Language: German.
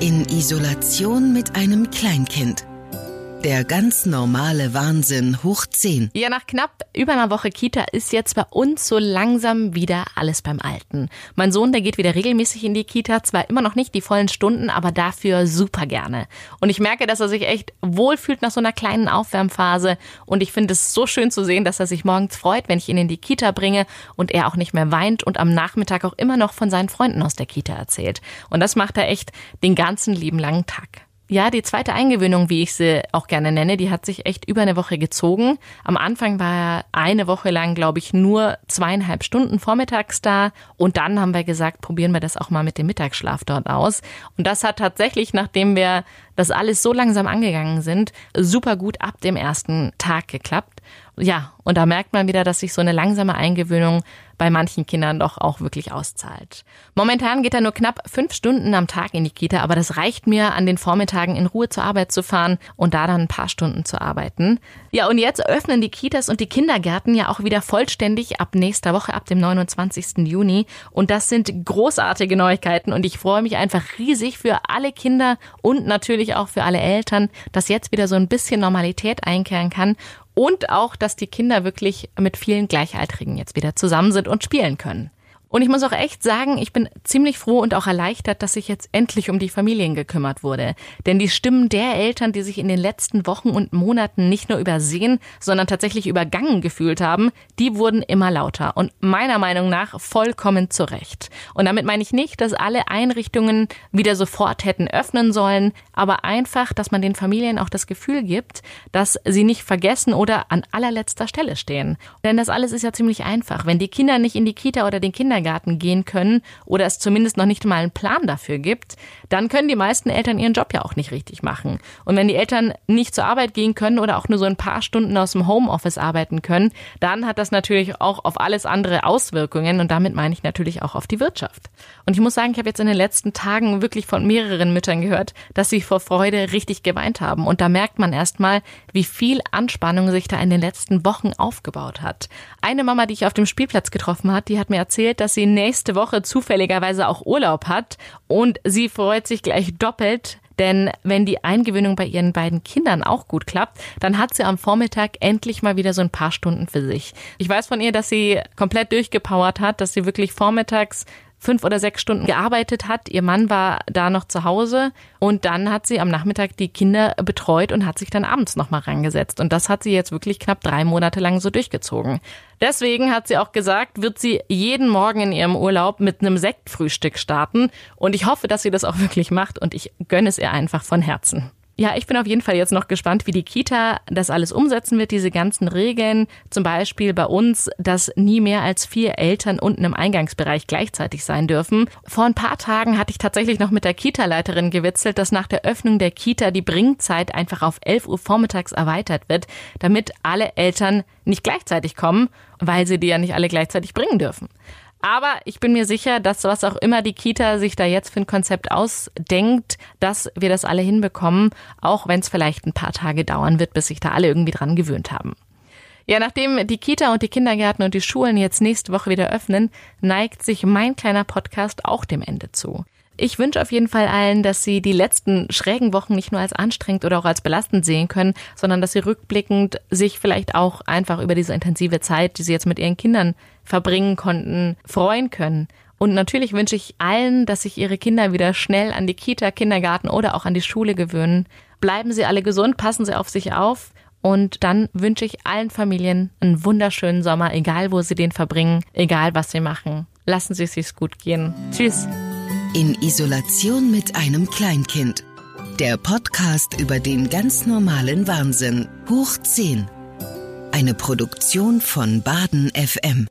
In Isolation mit einem Kleinkind. Der ganz normale Wahnsinn hoch 10. Ja, nach knapp über einer Woche Kita ist jetzt bei uns so langsam wieder alles beim Alten. Mein Sohn, der geht wieder regelmäßig in die Kita, zwar immer noch nicht die vollen Stunden, aber dafür super gerne. Und ich merke, dass er sich echt wohlfühlt nach so einer kleinen Aufwärmphase. Und ich finde es so schön zu sehen, dass er sich morgens freut, wenn ich ihn in die Kita bringe und er auch nicht mehr weint und am Nachmittag auch immer noch von seinen Freunden aus der Kita erzählt. Und das macht er echt den ganzen lieben langen Tag. Ja, die zweite Eingewöhnung, wie ich sie auch gerne nenne, die hat sich echt über eine Woche gezogen. Am Anfang war er eine Woche lang, glaube ich, nur zweieinhalb Stunden vormittags da. Und dann haben wir gesagt, probieren wir das auch mal mit dem Mittagsschlaf dort aus. Und das hat tatsächlich, nachdem wir das alles so langsam angegangen sind, super gut ab dem ersten Tag geklappt. Ja, und da merkt man wieder, dass sich so eine langsame Eingewöhnung bei manchen Kindern doch auch wirklich auszahlt. Momentan geht er nur knapp fünf Stunden am Tag in die Kita, aber das reicht mir, an den Vormittagen in Ruhe zur Arbeit zu fahren und da dann ein paar Stunden zu arbeiten. Ja, und jetzt öffnen die Kitas und die Kindergärten ja auch wieder vollständig ab nächster Woche, ab dem 29. Juni. Und das sind großartige Neuigkeiten und ich freue mich einfach riesig für alle Kinder und natürlich auch für alle Eltern, dass jetzt wieder so ein bisschen Normalität einkehren kann und auch, dass die Kinder wirklich mit vielen Gleichaltrigen jetzt wieder zusammen sind und spielen können. Und ich muss auch echt sagen, ich bin ziemlich froh und auch erleichtert, dass sich jetzt endlich um die Familien gekümmert wurde. Denn die Stimmen der Eltern, die sich in den letzten Wochen und Monaten nicht nur übersehen, sondern tatsächlich übergangen gefühlt haben, die wurden immer lauter und meiner Meinung nach vollkommen zurecht. Und damit meine ich nicht, dass alle Einrichtungen wieder sofort hätten öffnen sollen, aber einfach, dass man den Familien auch das Gefühl gibt, dass sie nicht vergessen oder an allerletzter Stelle stehen. Denn das alles ist ja ziemlich einfach. Wenn die Kinder nicht in die Kita oder den Kinder Kindergarten gehen können oder es zumindest noch nicht mal einen Plan dafür gibt, dann können die meisten Eltern ihren Job ja auch nicht richtig machen. Und wenn die Eltern nicht zur Arbeit gehen können oder auch nur so ein paar Stunden aus dem Homeoffice arbeiten können, dann hat das natürlich auch auf alles andere Auswirkungen und damit meine ich natürlich auch auf die Wirtschaft. Und ich muss sagen, ich habe jetzt in den letzten Tagen wirklich von mehreren Müttern gehört, dass sie vor Freude richtig geweint haben. Und da merkt man erstmal, wie viel Anspannung sich da in den letzten Wochen aufgebaut hat. Eine Mama, die ich auf dem Spielplatz getroffen hat, die hat mir erzählt, dass dass sie nächste Woche zufälligerweise auch Urlaub hat und sie freut sich gleich doppelt, denn wenn die Eingewöhnung bei ihren beiden Kindern auch gut klappt, dann hat sie am Vormittag endlich mal wieder so ein paar Stunden für sich. Ich weiß von ihr, dass sie komplett durchgepowert hat, dass sie wirklich vormittags fünf oder sechs Stunden gearbeitet hat. Ihr Mann war da noch zu Hause und dann hat sie am Nachmittag die Kinder betreut und hat sich dann abends nochmal rangesetzt. Und das hat sie jetzt wirklich knapp drei Monate lang so durchgezogen. Deswegen hat sie auch gesagt, wird sie jeden Morgen in ihrem Urlaub mit einem Sektfrühstück starten. Und ich hoffe, dass sie das auch wirklich macht und ich gönne es ihr einfach von Herzen. Ja, ich bin auf jeden Fall jetzt noch gespannt, wie die Kita das alles umsetzen wird, diese ganzen Regeln. Zum Beispiel bei uns, dass nie mehr als vier Eltern unten im Eingangsbereich gleichzeitig sein dürfen. Vor ein paar Tagen hatte ich tatsächlich noch mit der Kita-Leiterin gewitzelt, dass nach der Öffnung der Kita die Bringzeit einfach auf 11 Uhr vormittags erweitert wird, damit alle Eltern nicht gleichzeitig kommen, weil sie die ja nicht alle gleichzeitig bringen dürfen. Aber ich bin mir sicher, dass was auch immer die Kita sich da jetzt für ein Konzept ausdenkt, dass wir das alle hinbekommen, auch wenn es vielleicht ein paar Tage dauern wird, bis sich da alle irgendwie dran gewöhnt haben. Ja, nachdem die Kita und die Kindergärten und die Schulen jetzt nächste Woche wieder öffnen, neigt sich mein kleiner Podcast auch dem Ende zu. Ich wünsche auf jeden Fall allen, dass sie die letzten schrägen Wochen nicht nur als anstrengend oder auch als belastend sehen können, sondern dass sie rückblickend sich vielleicht auch einfach über diese intensive Zeit, die sie jetzt mit ihren Kindern verbringen konnten, freuen können. Und natürlich wünsche ich allen, dass sich ihre Kinder wieder schnell an die Kita, Kindergarten oder auch an die Schule gewöhnen. Bleiben Sie alle gesund, passen Sie auf sich auf. Und dann wünsche ich allen Familien einen wunderschönen Sommer, egal wo Sie den verbringen, egal was Sie machen. Lassen Sie es sich gut gehen. Tschüss. In Isolation mit einem Kleinkind. Der Podcast über den ganz normalen Wahnsinn. Hoch 10. Eine Produktion von Baden FM.